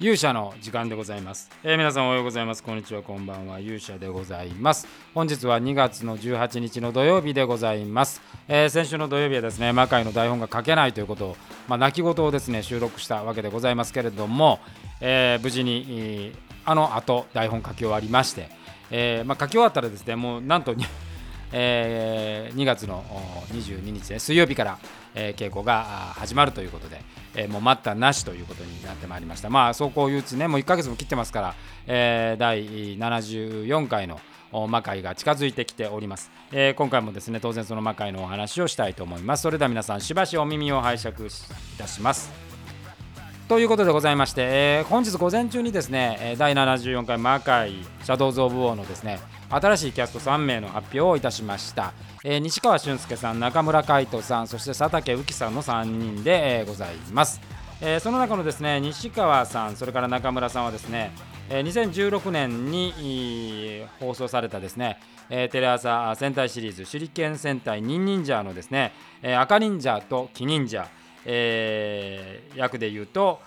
勇者の時間でございます、えー、皆さんおはようございます。こんにちは。こんばんは。勇者でございます。本日は2月の18日の土曜日でございます、えー、先週の土曜日はですね魔界の台本が書けないということをまあ、泣き言をですね収録したわけでございますけれども、えー、無事にあの後台本書き終わりまして、えまあ、書き終わったらですねもうなんと えー、2月の22日、ね、水曜日から、えー、稽古が始まるということで、えー、もう待ったなしということになってまいりました。まあ、走行憂鬱ね、もう1ヶ月も切ってますから、えー、第74回の魔界が近づいてきております、えー、今回もですね当然その魔界のお話をしたいと思います。それでは皆さんしばしお耳を拝借いたします。ということでございまして、えー、本日午前中にですね第74回魔界シャドウズ・オブ・ウォーのですね新しいキャスト3名の発表をいたしました、えー、西川俊介さん中村海人さんそして佐竹浮さんの3人で、えー、ございます、えー、その中のですね西川さんそれから中村さんはですね2016年に放送されたですね、テレ朝戦隊シリーズ手裏剣戦隊ニンニンジャーのですね、赤忍者と黄忍者、えー、役でいうと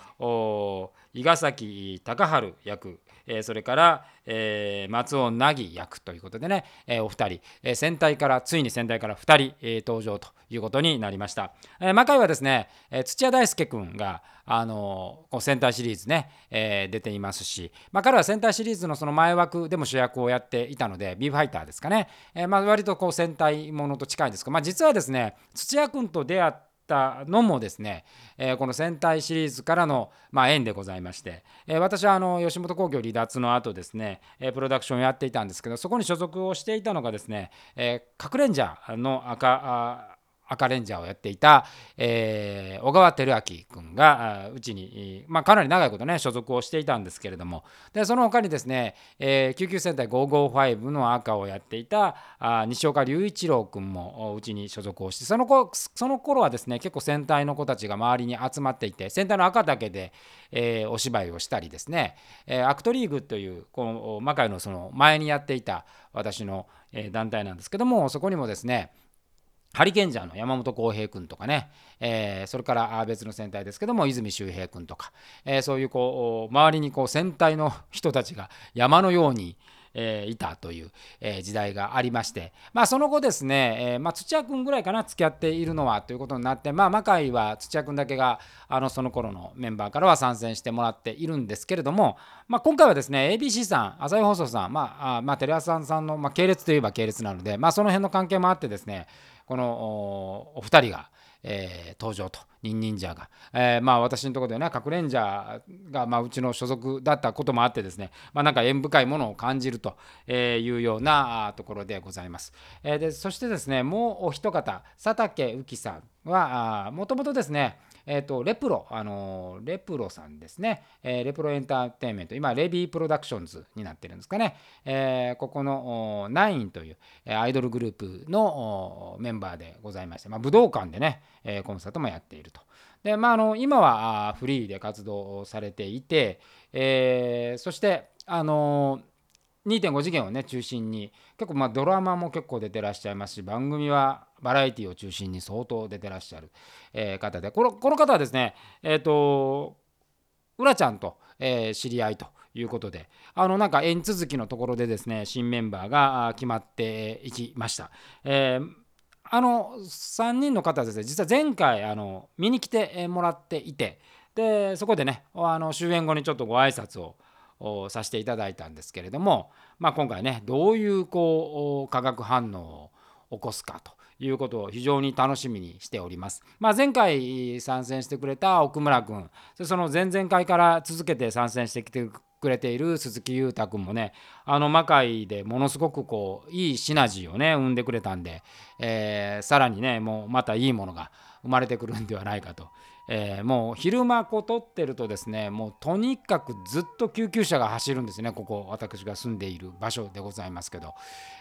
伊賀崎隆治役。え、それから、え、松尾凪役ということでね、え、お二人、え、戦隊からついに戦隊から2人、え、登場ということになりました、え、魔界はですね、え、土屋大輔君があのー、戦隊シリーズね、え、出ていますし、まあ、彼は戦隊シリーズのその前枠でも主役をやっていたのでビーファイターですかね、えまあ、割とこう戦隊ものと近いんですが、まあ、実はですね土屋君と出会ってったのもですね、えー、この戦隊シリーズからの、まあ、縁でございまして、えー、私はあの吉本興業離脱の後ですね、え、プロダクションをやっていたんですけどそこに所属をしていたのがですね、えー、クレンジャーの赤赤レンジャーをやっていた、えー、小川照明君がうちに、まあ、かなり長いことね所属をしていたんですけれども。でその他にですね、えー、救急戦隊555の赤をやっていたあ西岡隆一郎君もうちに所属をしてその子その頃はですね結構戦隊の子たちが周りに集まっていて戦隊の赤だけで、えー、お芝居をしたりですね、えー、アクトリーグというこの魔界のその前にやっていた私の、団体なんですけどもそこにもですねハリケンジャーの山本浩平君とかね、えー、それから別の戦隊ですけども泉周平君とか、えー、そういうこう周りにこう戦隊の人たちが山のように、えー、いたという、えー、時代がありまして、まあ、その後ですね、えーまあ、土屋君ぐらいかな付き合っているのはということになって、まあ、魔界は土屋君だけがあのその頃のメンバーからは参戦してもらっているんですけれども、まあ、今回はですね ABC さん朝日放送さん、まああまあ、テレ朝さんの、まあ、系列といえば系列なので、まあ、その辺の関係もあってですねこのお二人が、えー、登場とニンニンジャーが、えー、まあ私のところではね核レンジャーが、まあ、うちの所属だったこともあってですね、まあ、なんか縁深いものを感じるというようなところでございます。えー、でそしてですねもうお一方佐竹浮さんはもともとですねえっ、ー、と、レプロ、あのレプロさんですね、え、レプロエンターテインメント、今、レビープロダクションズになってるんですかね、え、ここのナインというアイドルグループのメンバーでございまして、まあ、武道館でね、えコンサートもやっていると。で、まあ、あの今はフリーで活動されていて、え、そして、あの2.5次元をね中心に結構まあドラマも結構出てらっしゃいますし番組はバラエティを中心に相当出てらっしゃる、えー、方でこのこの方はですねえっ、ー、とうらちゃんと、えー、知り合いということであのなんか縁続きのところでですね新メンバーが決まっていきました。えーあの3人の方はですね実は前回あの見に来てもらっていてでそこでねあの終演後にちょっとご挨拶をさせていただいたんですけれども、まあ、今回ねどういうこう化学反応を起こすかということを非常に楽しみにしております。まあ、前回参戦してくれた奥村君その前々回から続けて参戦してきてくれている鈴木裕太君もねあの魔界でものすごくこういいシナジーをね生んでくれたんで、えー、さらにねもうまたいいものが生まれてくるんではないかとえー、もう昼間こう撮ってるとですねもうとにかくずっと救急車が走るんですね。ここ私が住んでいる場所でございますけど、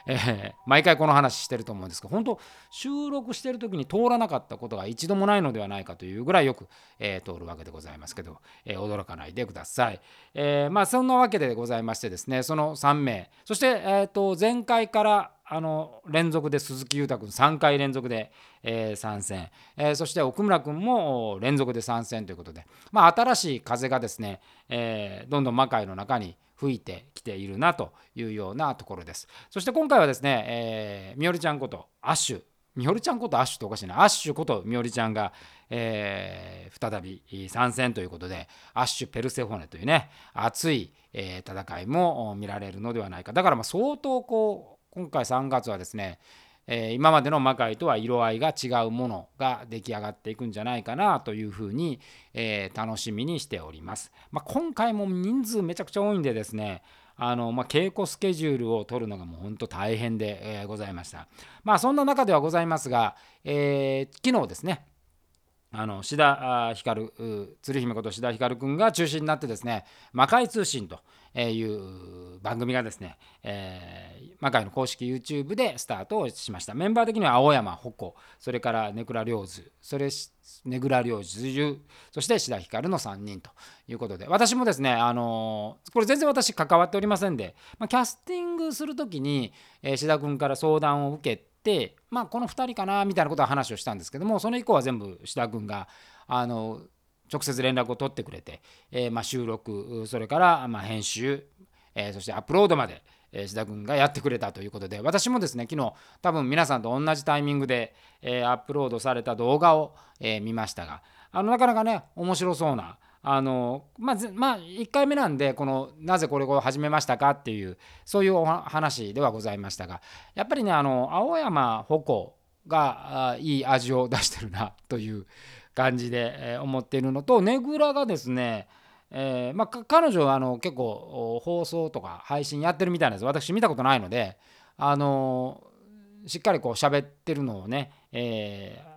えー、毎回この話してると思うんですけど本当収録してる時に通らなかったことが一度もないのではないかというぐらいよく、えー、通るわけでございますけど、え驚かないでください、えまあそんなわけでございましてですねその3名そして、えー、と前回からあの連続で鈴木裕太君3回連続で、えー、参戦、えー、そして奥村君も連続で参戦ということで、まあ、新しい風がですね、えー、どんどん魔界の中に吹いてきているなというようなところです。そして今回はですね、えー、みおりちゃんことアッシュ。みおりちゃんことアッシュっておかしいな。アッシュことみおりちゃんが、えー、再び参戦ということでアッシュ・ペルセフォネというね熱い、えー、戦いも見られるのではないか。だからまあ相当こう今回3月はですね、えー、今までの魔界とは色合いが違うものが出来上がっていくんじゃないかなというふうに、えー、楽しみにしております。まあ、今回も人数めちゃくちゃ多いんでですねあの、まあ、稽古スケジュールを取るのがもう本当大変で、えー、ございました。まあそんな中ではございますが、えー、昨日ですねあの志田光鶴姫こと志田光君が中心になってですね魔界通信という番組がですね、えー、魔界の公式 YouTube でスタートをしました。メンバー的には青山鉾それから根倉良図それ根倉良図そして志田光の3人ということで私もですねあのー、これ全然私関わっておりませんで、まあ、キャスティングする時に、えー、志田君から相談を受けてまあこの2人かなみたいなことは話をしたんですけどもその以降は全部志田君があの直接連絡を取ってくれて、えー、まあ収録それからま編集、えー、そしてアップロードまで志田君がやってくれたということで私もですね昨日多分皆さんと同じタイミングで、えアップロードされた動画を、え見ましたがあのなかなかね面白そうなあのまあ、まあ、1回目なんでこのなぜこれを始めましたかっていうそういうお話ではございましたがやっぱりねあの青山鉾がいい味を出してるなという感じで思っているのとねぐらがですねえーまあ、彼女はあの結構放送とか配信やってるみたいなんです。私見たことないのであのしっかりこう喋ってるのをね、えー、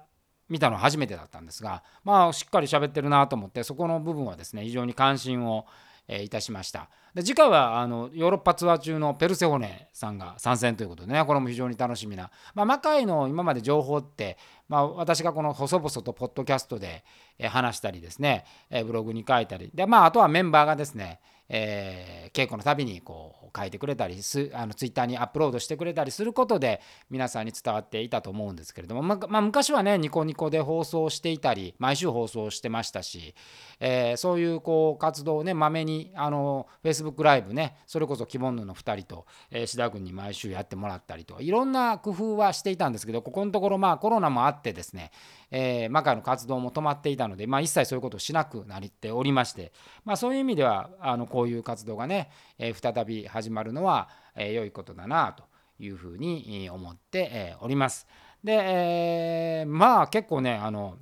見たのは初めてだったんですがまあしっかり喋ってるなと思ってそこの部分はですね非常に関心を、えいたしました。で次回はあのヨーロッパツアー中のペルセホネさんが参戦ということでねこれも非常に楽しみな、まあ、魔界の今まで情報って、まあ、私がこの細々とポッドキャストで話したりですねブログに書いたりでまああとはメンバーがですねえー、稽古のたびにこう書いてくれたりすあのツイッターにアップロードしてくれたりすることで皆さんに伝わっていたと思うんですけれども、ままあ、昔はねニコニコで放送していたり毎週放送してましたし、えー、そういうこう活動をねまめにあの Facebook ライブねそれこそ希望の2人と、えー、志田君に毎週やってもらったりといろんな工夫はしていたんですけどここのところまあコロナもあってですね、えー、魔界の活動も止まっていたので、まあ、一切そういうことをしなくなっておりまして、まあ、そういう意味ではあのこういう活動がね、えー、再び始まるのは、えー、良いことだなというふうに思っております。で、えー、まあ結構ねあの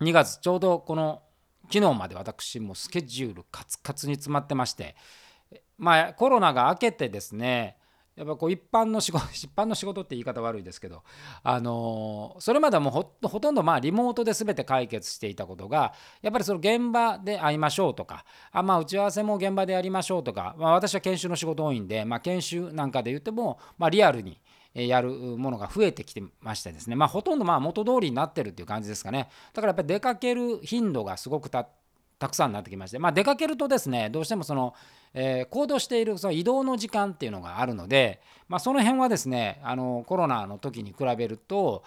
2月ちょうどこの昨日まで私もスケジュールカツカツに詰まってましてまあコロナが明けてですねやっぱこう一般の仕事 一般の仕事って言い方悪いですけどあのそれまではもうほとんどまあリモートで全て解決していたことがやっぱりその現場で会いましょうとかあまあ打ち合わせも現場でやりましょうとか、まあ、私は研修の仕事多いんで、まあ、研修なんかで言っても、まあ、リアルにやるものが増えてきてましてですね。まあほとんどまあ元通りになってるっていう感じですかね。だからやっぱり出かける頻度がすごくたたくさんなってきまして、まあ、出かけるとですねどうしてもそのえー、行動しているその移動の時間っていうのがあるので、まあ、その辺はですねあのコロナの時に比べると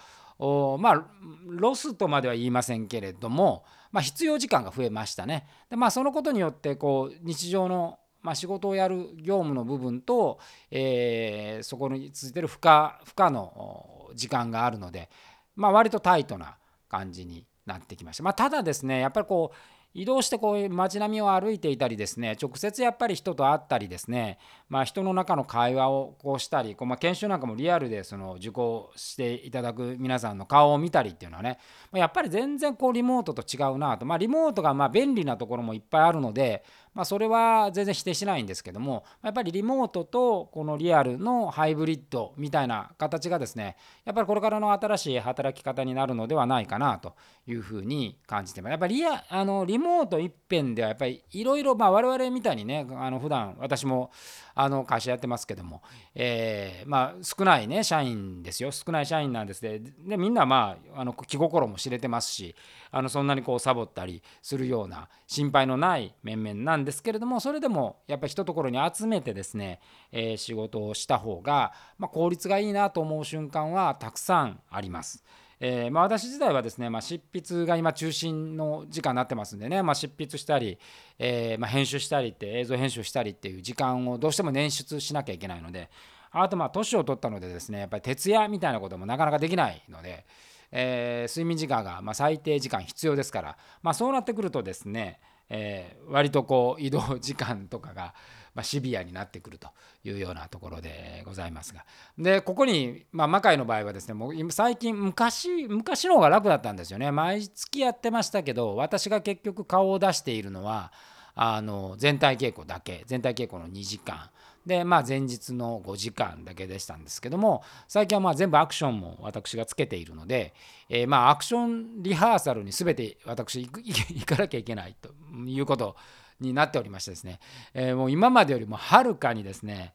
まあロスとまでは言いませんけれども、まあ、必要時間が増えましたね。でまあ、そのことによってこう日常のまあ、仕事をやる業務の部分と、えー、そこについてる負荷負荷の時間があるので、まあ、割とタイトな感じになってきました。まあ、ただですねやっぱりこう移動してこういう街並みを歩いていたりですね直接やっぱり人と会ったりですね、まあ、人の中の会話をこうしたりこう、まあ、研修なんかもリアルでその受講していただく皆さんの顔を見たりっていうのはねやっぱり全然こうリモートと違うなと、まあ、リモートがま便利なところもいっぱいあるので、まあ、それは全然否定しないんですけどもやっぱりリモートとこのリアルのハイブリッドみたいな形がですねやっぱりこれからの新しい働き方になるのではないかなというふうに感じてます。やっぱりリアあのリモート一辺ではやっぱりいろいろ我々みたいにねあの普段私もあの会社やってますけども、えー、まあ少ないね社員ですよ。少ない社員なんですででみんなまああの気心も知れてますしあのそんなにこうサボったりするような心配のない面々なんなんですけれどもそれでもやっぱり一ところに集めてですね、えー、仕事をした方が、まあ、効率がいいなと思う瞬間はたくさんあります。えーまあ、私自体はですね、まあ、執筆が今中心の時間になってますんでね、まあ、執筆したり、えーまあ、編集したりって映像編集したりっていう時間をどうしても捻出しなきゃいけないのであとまあ年を取ったのでですねやっぱり徹夜みたいなこともなかなかできないので、えー、睡眠時間がま最低時間必要ですから、まあ、そうなってくるとですね、えー、割とこう移動時間とかが、まシビアになってくるというようなところでございますが。でここに、まあ、魔界の場合はですねもう最近昔昔の方が楽だったんですよね。毎月やってましたけど私が結局顔を出しているのはあの全体稽古だけ全体稽古の2時間でまあ前日の5時間だけでしたんですけども最近はまあ全部アクションも私がつけているので、えー、まあアクションリハーサルに全て私行かなきゃいけないということになっておりましてですね、えー、もう今までよりもはるかにですね、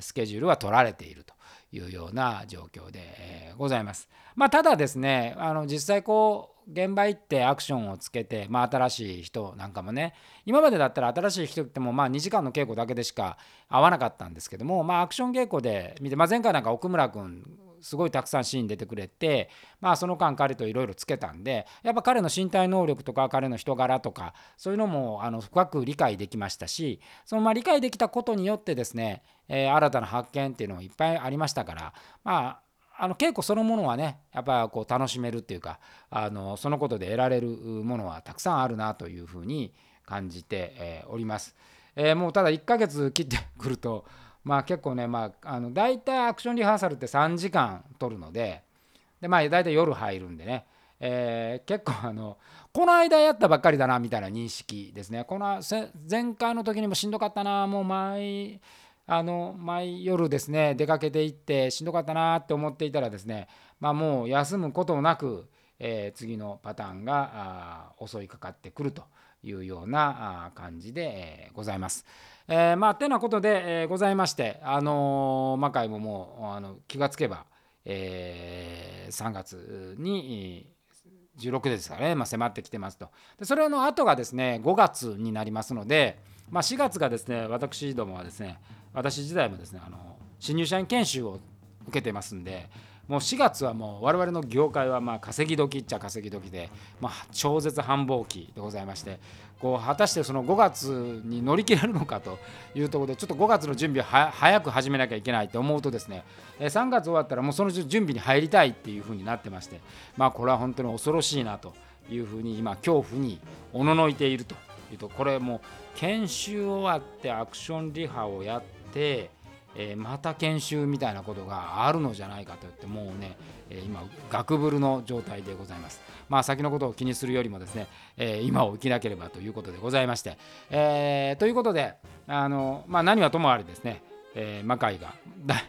スケジュールは取られているというような状況で、ございます。まあ、ただですねあの実際こう現場行ってアクションをつけて、まあ、新しい人なんかもね今までだったら新しい人ってもまあ2時間の稽古だけでしか会わなかったんですけども、まあ、アクション稽古で見て、まあ、前回なんか奥村君すごいたくさんシーン出てくれて、まあ、その間彼といろいろつけたんでやっぱ彼の身体能力とか彼の人柄とかそういうのもあの深く理解できましたしそのまあ理解できたことによってですね、えー、新たな発見っていうのもいっぱいありましたからまああの稽古そのものはねやっぱこう楽しめるっていうかあのそのことで得られるものはたくさんあるなというふうに感じて、おります。えー、もうただ1ヶ月切ってくるとまあ結構ねまああの大体アクションリハーサルって3時間取るのででまあ大体夜入るんでね、えー、結構あのこの間やったばっかりだなみたいな認識ですねこの前回の時にもしんどかったなもう毎あの毎夜ですね出かけていってしんどかったなって思っていたらですねまあもう休むことなく、えー、次のパターンが襲いかかってくるというような感じで、ございます。えー、まあてなことで、えー、ございましてあのー、魔界ももうあの気がつけば、えー、3月に16ですからね、まあ、迫ってきてますとでそれの後がですね5月になりますので、まあ、4月がですね私どもはですね私自体もですねあの新入社員研修を受けてますんでもう4月はもう我々の業界はまあ稼ぎ時っちゃ稼ぎ時で、まあ、超絶繁忙期でございましてこう果たしてその5月に乗り切れるのかというところでちょっと5月の準備を早く始めなきゃいけないと思うとですね3月終わったらもうその準備に入りたいっていうふうになってましてまあこれは本当に恐ろしいなというふうに今恐怖におののいているというとこれも研修終わってアクションリハをやってて、えー、また研修みたいなことがあるのじゃないかといってもうね、えー、今ガクブルの状態でございます。まあ先のことを気にするよりもですね、えー、今を生きなければということでございまして、えー、ということであの、まあ、何はともあれですね、えー、魔界がだ、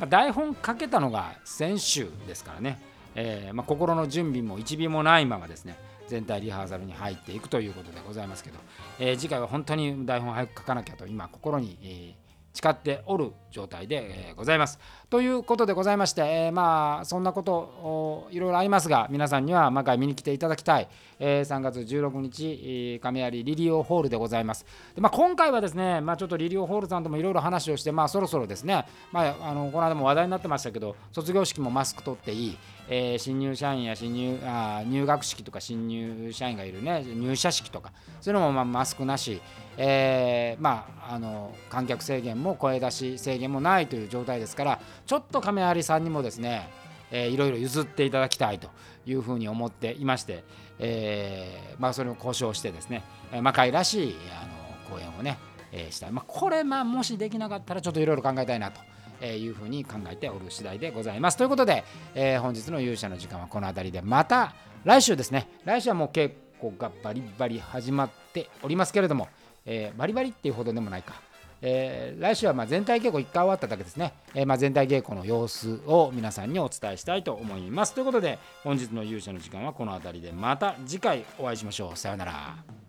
ま、台本かけたのが先週ですからね、えーまあ、心の準備も1秒もないままですね全体リハーサルに入っていくということでございますけど、えー、次回は本当に台本早く書かなきゃと今心に、えー誓っておる状態で、ございます。ということでございまして、えー、まあそんなこといろいろありますが皆さんには魔界見に来ていただきたい、えー、3月16日亀有リリオホールでございます。でまあ、今回はですね、まあ、ちょっとリリオホールさんともいろいろ話をして、まあ、そろそろですね、まあ、あのこの間も話題になってましたけど卒業式もマスク取っていい、えー、新入社員や新入あ入学式とか新入社員がいるね。入社式とか。そういうのもまあマスクなし、えー、まああの観客制限も声出し制限もないという状態ですからちょっと亀有さんにもですね、えー、いろいろ譲っていただきたいというふうに思っていまして、えー、まあ、それを交渉してですね魔界らしいあの講演をね、えー、したい、まあ、これ、まあ、もしできなかったらちょっといろいろ考えたいなと。えいうふうに考えておる次第でございます。ということで、えー、本日の勇者の時間はこの辺りでまた来週ですね。来週はもう稽古がバリバリ始まっておりますけれども、えー、バリバリっていうほどでもないか、えー、来週はま全体稽古1回終わっただけですね、えー、ま全体稽古の様子を皆さんにお伝えしたいと思います。ということで本日の勇者の時間はこの辺りでまた次回お会いしましょう。さようなら。